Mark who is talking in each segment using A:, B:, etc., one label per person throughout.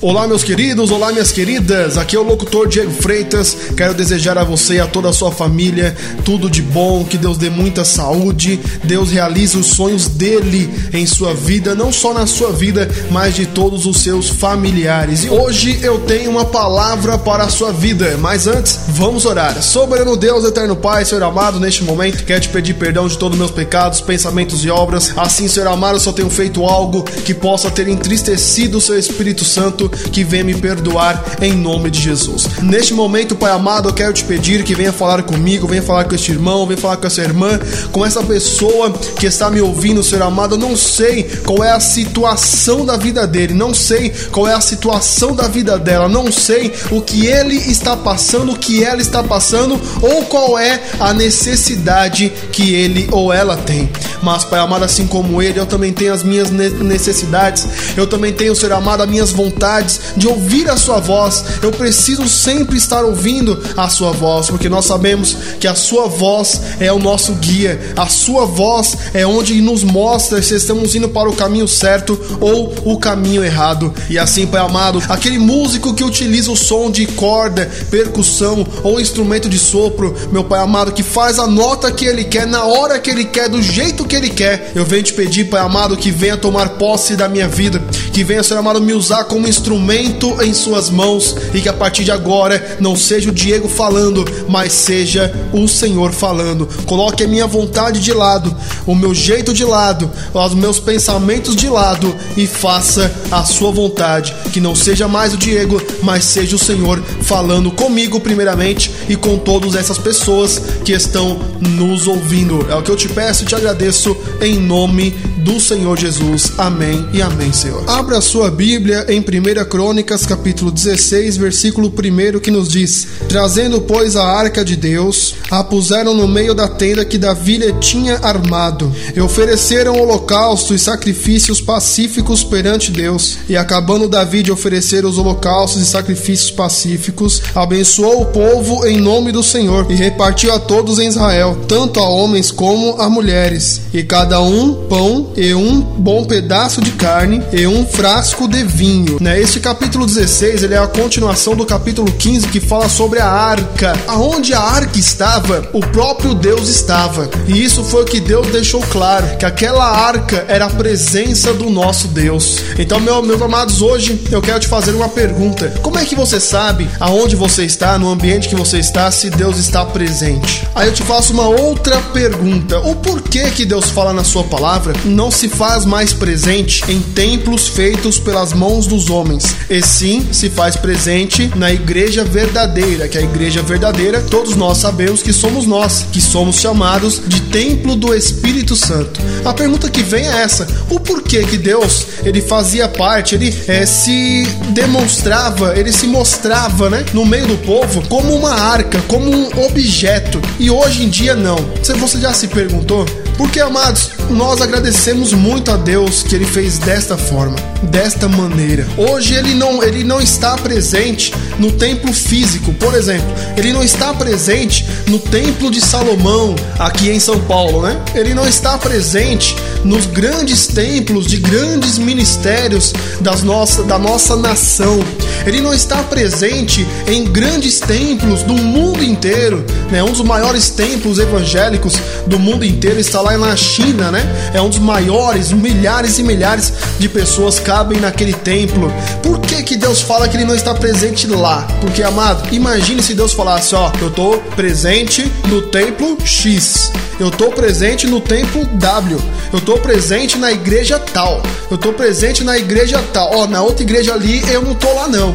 A: Olá, meus queridos, olá, minhas queridas. Aqui é o locutor Diego Freitas. Quero desejar a você e a toda a sua família tudo de bom, que Deus dê muita saúde, Deus realize os sonhos dele em sua vida, não só na sua vida, mas de todos os seus familiares. E hoje eu tenho uma palavra para a sua vida, mas antes, vamos orar. Soberano Deus, eterno Pai, Senhor amado, neste momento, quero te pedir perdão de todos os meus pecados, pensamentos e obras. Assim, Senhor amado, eu só tenho feito algo que possa ter entristecido o seu Espírito Santo que venha me perdoar em nome de Jesus. Neste momento, Pai amado, eu quero te pedir que venha falar comigo, venha falar com este irmão, venha falar com essa irmã, com essa pessoa que está me ouvindo, Senhor amado. Eu não sei qual é a situação da vida dele, não sei qual é a situação da vida dela, não sei o que ele está passando, o que ela está passando ou qual é a necessidade que ele ou ela tem. Mas, Pai amado, assim como ele, eu também tenho as minhas necessidades, eu também tenho, Senhor amado, as minhas vontades de ouvir a sua voz. Eu preciso sempre estar ouvindo a sua voz, porque nós sabemos que a sua voz é o nosso guia. A sua voz é onde nos mostra se estamos indo para o caminho certo ou o caminho errado. E assim, Pai amado, aquele músico que utiliza o som de corda, percussão ou instrumento de sopro, meu Pai amado, que faz a nota que ele quer, na hora que ele quer, do jeito que ele quer, eu venho te pedir, Pai amado, que venha tomar posse da minha vida, que venha, Senhor amado, me usar como instrumento instrumento em suas mãos e que a partir de agora não seja o Diego falando, mas seja o Senhor falando. Coloque a minha vontade de lado, o meu jeito de lado, os meus pensamentos de lado e faça a sua vontade. Que não seja mais o Diego, mas seja o Senhor falando comigo, primeiramente, e com todas essas pessoas que estão nos ouvindo. É o que eu te peço e te agradeço em nome do Senhor Jesus. Amém e amém, Senhor. Abra a sua Bíblia em 1 Crônicas, capítulo 16, versículo 1, que nos diz: Trazendo, pois, a arca de Deus, a puseram no meio da tenda que Davi lhe tinha armado, e ofereceram holocausto e sacrifícios pacíficos perante Deus. E acabando Davi de oferecer os holocaustos e sacrifícios pacíficos, abençoou o povo em nome do Senhor e repartiu a todos em Israel, tanto a homens como a mulheres, e cada um pão e um bom pedaço de carne e um frasco de vinho. Né? Este capítulo 16 ele é a continuação do capítulo 15 que fala sobre a arca. Aonde a arca estava, o próprio Deus estava. E isso foi o que Deus deixou claro, que aquela arca era a presença do nosso Deus. Então, meu, meus amados, hoje eu quero te fazer uma pergunta. Como é que você sabe aonde você está, no ambiente que você está, se Deus está presente? Aí eu te faço uma outra pergunta. O porquê que Deus fala na sua palavra não se faz mais presente em templos feitos pelas mãos dos homens, e sim se faz presente na igreja verdadeira, que a igreja verdadeira, todos nós sabemos que somos nós, que somos chamados de templo do Espírito Santo. A pergunta que vem é essa: o porquê que Deus ele fazia parte, ele é, se demonstrava, ele se mostrava, né, no meio do povo como uma arca, como um objeto, e hoje em dia não. Você já se perguntou? Porque, amados, nós agradecemos muito a Deus que ele fez desta forma, desta maneira. Hoje ele não, ele não está presente no templo físico, por exemplo, ele não está presente no templo de Salomão, aqui em São Paulo, né? Ele não está presente nos grandes templos de grandes ministérios das nossa, da nossa nação. Ele não está presente em grandes templos do mundo inteiro, né? Um dos maiores templos evangélicos do mundo inteiro está lá lá na China, né? É um dos maiores, milhares e milhares de pessoas cabem naquele templo. Por que que Deus fala que ele não está presente lá? Porque, amado, imagine se Deus falasse, ó, eu tô presente no templo X. Eu tô presente no templo W. Eu tô presente na igreja tal. Eu tô presente na igreja tal. Ó, na outra igreja ali eu não tô lá não.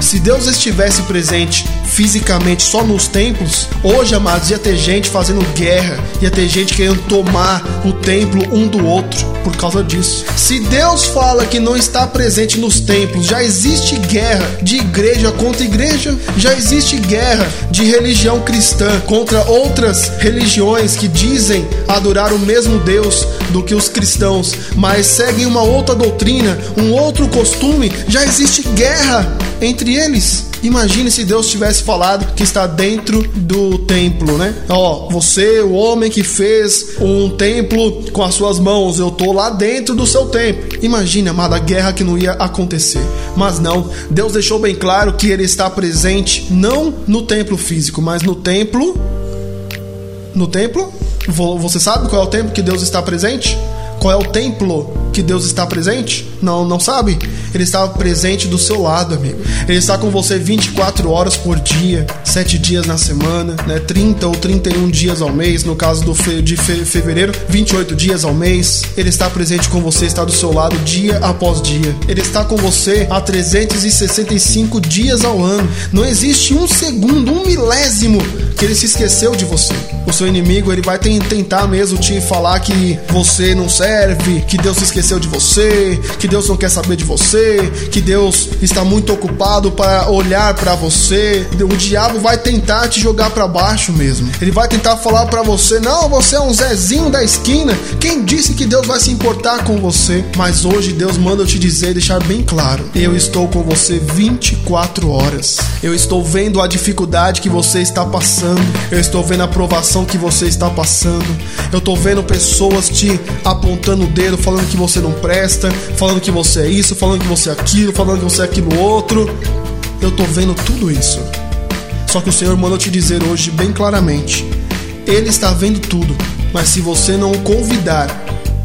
A: Se Deus estivesse presente fisicamente só nos templos, hoje, amados, ia ter gente fazendo guerra, ia ter gente querendo tomar o templo um do outro por causa disso. Se Deus fala que não está presente nos templos, já existe guerra de igreja contra igreja, já existe guerra de religião cristã contra outras religiões que dizem adorar o mesmo Deus do que os cristãos, mas seguem uma outra doutrina, um outro costume, já existe guerra entre eles. Imagine se Deus tivesse falado que está dentro do templo, né? Ó, você, o homem que fez um templo com as suas mãos, eu tô lá dentro do seu templo. Imagine, amada, a guerra que não ia acontecer. Mas não, Deus deixou bem claro que ele está presente não no templo físico, mas no templo. No templo? Você sabe qual é o templo que Deus está presente? Qual é o templo que Deus está presente? Não, não sabe? Ele está presente do seu lado, amigo. Ele está com você 24 horas por dia, 7 dias na semana, né? 30 ou 31 dias ao mês, no caso do fe de fe fevereiro, 28 dias ao mês. Ele está presente com você, está do seu lado dia após dia. Ele está com você há 365 dias ao ano. Não existe um segundo, um milésimo que ele se esqueceu de você. O seu inimigo, ele vai tentar mesmo te falar que você não serve, que Deus se esqueceu de você, que Deus não quer saber de você, que Deus está muito ocupado para olhar para você. O diabo vai tentar te jogar para baixo mesmo. Ele vai tentar falar para você: "Não, você é um Zezinho da esquina. Quem disse que Deus vai se importar com você?" Mas hoje Deus manda eu te dizer, deixar bem claro: eu estou com você 24 horas. Eu estou vendo a dificuldade que você está passando. Eu estou vendo a provação que você está passando. Eu estou vendo pessoas te apontando o dedo, falando que você não presta, falando que você é isso, falando que você é aquilo, falando que você é aquilo outro. Eu estou vendo tudo isso. Só que o Senhor mandou te dizer hoje bem claramente: Ele está vendo tudo, mas se você não o convidar,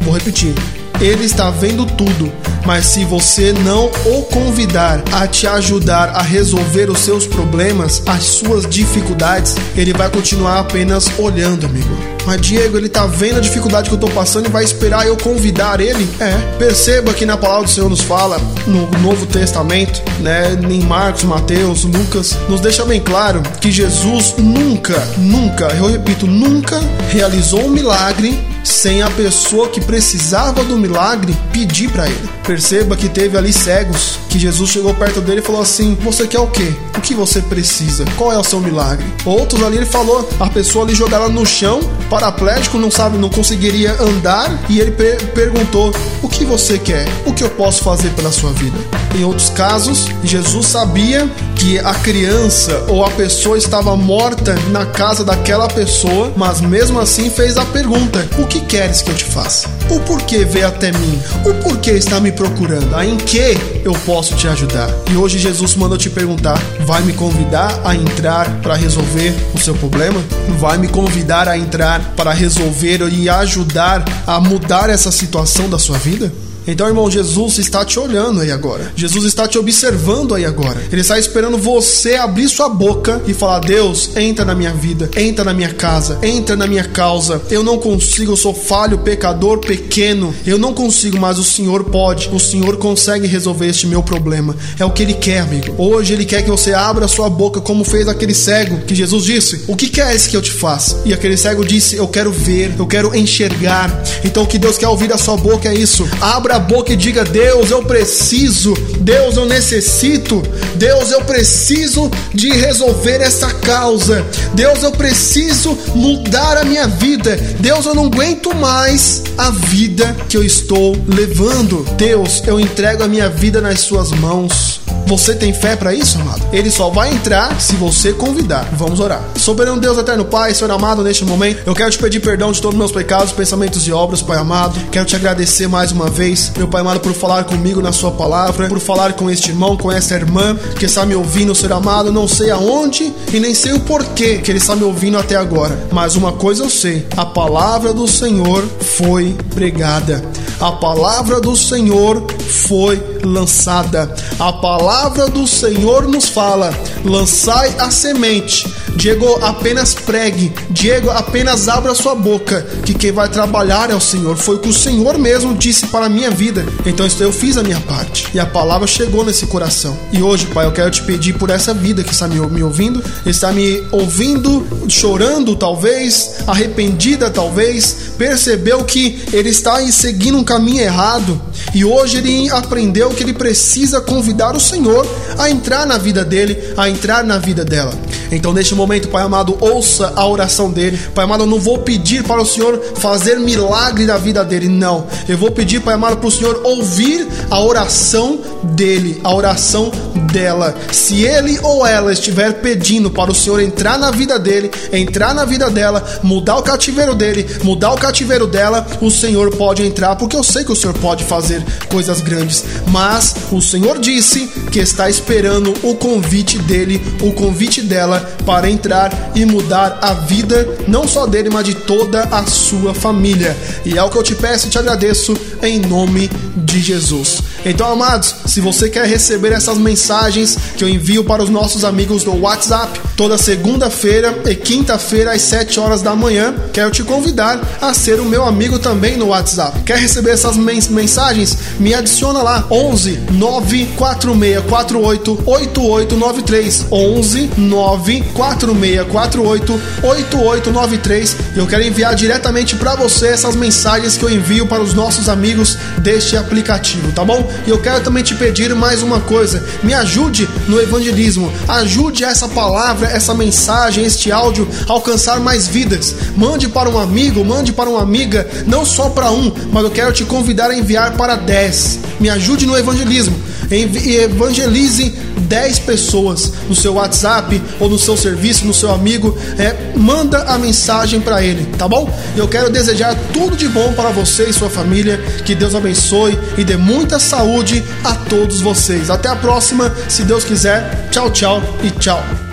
A: vou repetir, Ele está vendo tudo, mas se você não o convidar a te ajudar a resolver os seus problemas, as suas dificuldades, ele vai continuar apenas olhando, amigo. Mas Diego, ele tá vendo a dificuldade que eu tô passando e vai esperar eu convidar ele? É. Perceba que na palavra do Senhor nos fala, no Novo Testamento, né, em Marcos, Mateus, Lucas, nos deixa bem claro que Jesus nunca, nunca, eu repito, nunca realizou um milagre sem a pessoa que precisava do milagre pedir para ele. Perceba que teve ali cegos, que Jesus chegou perto dele e falou assim: Você quer o quê? O que você precisa? Qual é o seu milagre? Outros ali ele falou: A pessoa ali jogada no chão, paraplégico, não sabe, não conseguiria andar, e ele per perguntou: O que você quer? O que eu posso fazer pela sua vida? Em outros casos, Jesus sabia que a criança ou a pessoa estava morta na casa daquela pessoa, mas mesmo assim fez a pergunta: O que queres que eu te faça? O porquê veio até mim? O porquê está me procurando? Em que eu posso te ajudar? E hoje Jesus manda eu te perguntar: vai me convidar a entrar para resolver o seu problema? Vai me convidar a entrar para resolver e ajudar a mudar essa situação da sua vida? Então, irmão, Jesus está te olhando aí agora. Jesus está te observando aí agora. Ele está esperando você abrir sua boca e falar: Deus, entra na minha vida, entra na minha casa, entra na minha causa. Eu não consigo, eu sou falho, pecador, pequeno. Eu não consigo, mas o Senhor pode. O Senhor consegue resolver este meu problema. É o que Ele quer, amigo. Hoje Ele quer que você abra sua boca, como fez aquele cego que Jesus disse: O que queres que eu te faça? E aquele cego disse: Eu quero ver, eu quero enxergar. Então, o que Deus quer ouvir da sua boca é isso. Abra boca e diga: Deus, eu preciso, Deus, eu necessito, Deus, eu preciso de resolver essa causa, Deus, eu preciso mudar a minha vida, Deus, eu não aguento mais a vida que eu estou levando, Deus, eu entrego a minha vida nas Suas mãos. Você tem fé para isso, amado? Ele só vai entrar se você convidar. Vamos orar. Soberano Deus, eterno Pai, Senhor amado, neste momento, eu quero te pedir perdão de todos os meus pecados, pensamentos e obras, Pai amado. Quero te agradecer mais uma vez, meu Pai amado, por falar comigo na Sua palavra, por falar com este irmão, com esta irmã que está me ouvindo, Senhor amado. Não sei aonde e nem sei o porquê que ele está me ouvindo até agora, mas uma coisa eu sei: a palavra do Senhor foi pregada. A palavra do Senhor foi lançada. A palavra do Senhor nos fala: lançai a semente. Diego, apenas pregue. Diego, apenas abra sua boca, que quem vai trabalhar é o Senhor. Foi o que o Senhor mesmo disse para a minha vida. Então eu fiz a minha parte. E a palavra chegou nesse coração. E hoje, Pai, eu quero te pedir por essa vida que está me, me ouvindo, está me ouvindo, chorando talvez, arrependida talvez, percebeu que ele está seguindo um caminho errado. E hoje ele aprendeu que ele precisa convidar o Senhor a entrar na vida dele, a entrar na vida dela. Então, neste momento, Pai amado, ouça a oração dele. Pai amado, eu não vou pedir para o Senhor fazer milagre na vida dele, não. Eu vou pedir, Pai amado, para o Senhor ouvir a oração dele, a oração dela. Se ele ou ela estiver pedindo para o Senhor entrar na vida dele, entrar na vida dela, mudar o cativeiro dele, mudar o cativeiro dela, o Senhor pode entrar, porque eu sei que o Senhor pode fazer coisas grandes. Mas o Senhor disse que está esperando o convite dele, o convite dela para entrar e mudar a vida, não só dele, mas de toda a sua família. E é o que eu te peço e te agradeço em nome de Jesus. Então, amados, se você quer receber essas mensagens que eu envio para os nossos amigos no WhatsApp, toda segunda-feira e quinta-feira às 7 horas da manhã, quero te convidar a ser o meu amigo também no WhatsApp. Quer receber essas mens mensagens? Me adiciona lá 11 94648 8893 11 94648 8893. Eu quero enviar diretamente para você essas mensagens que eu envio para os nossos amigos deste aplicativo, tá bom? E eu quero também te pedir mais uma coisa: me ajude no evangelismo, ajude essa palavra, essa mensagem, este áudio a alcançar mais vidas. Mande para um amigo, mande para uma amiga, não só para um, mas eu quero te convidar a enviar para 10. Me ajude no evangelismo evangelize 10 pessoas no seu WhatsApp ou no seu serviço, no seu amigo, é, manda a mensagem para ele, tá bom? Eu quero desejar tudo de bom para você e sua família, que Deus abençoe e dê muita saúde a todos vocês. Até a próxima, se Deus quiser. Tchau, tchau e tchau.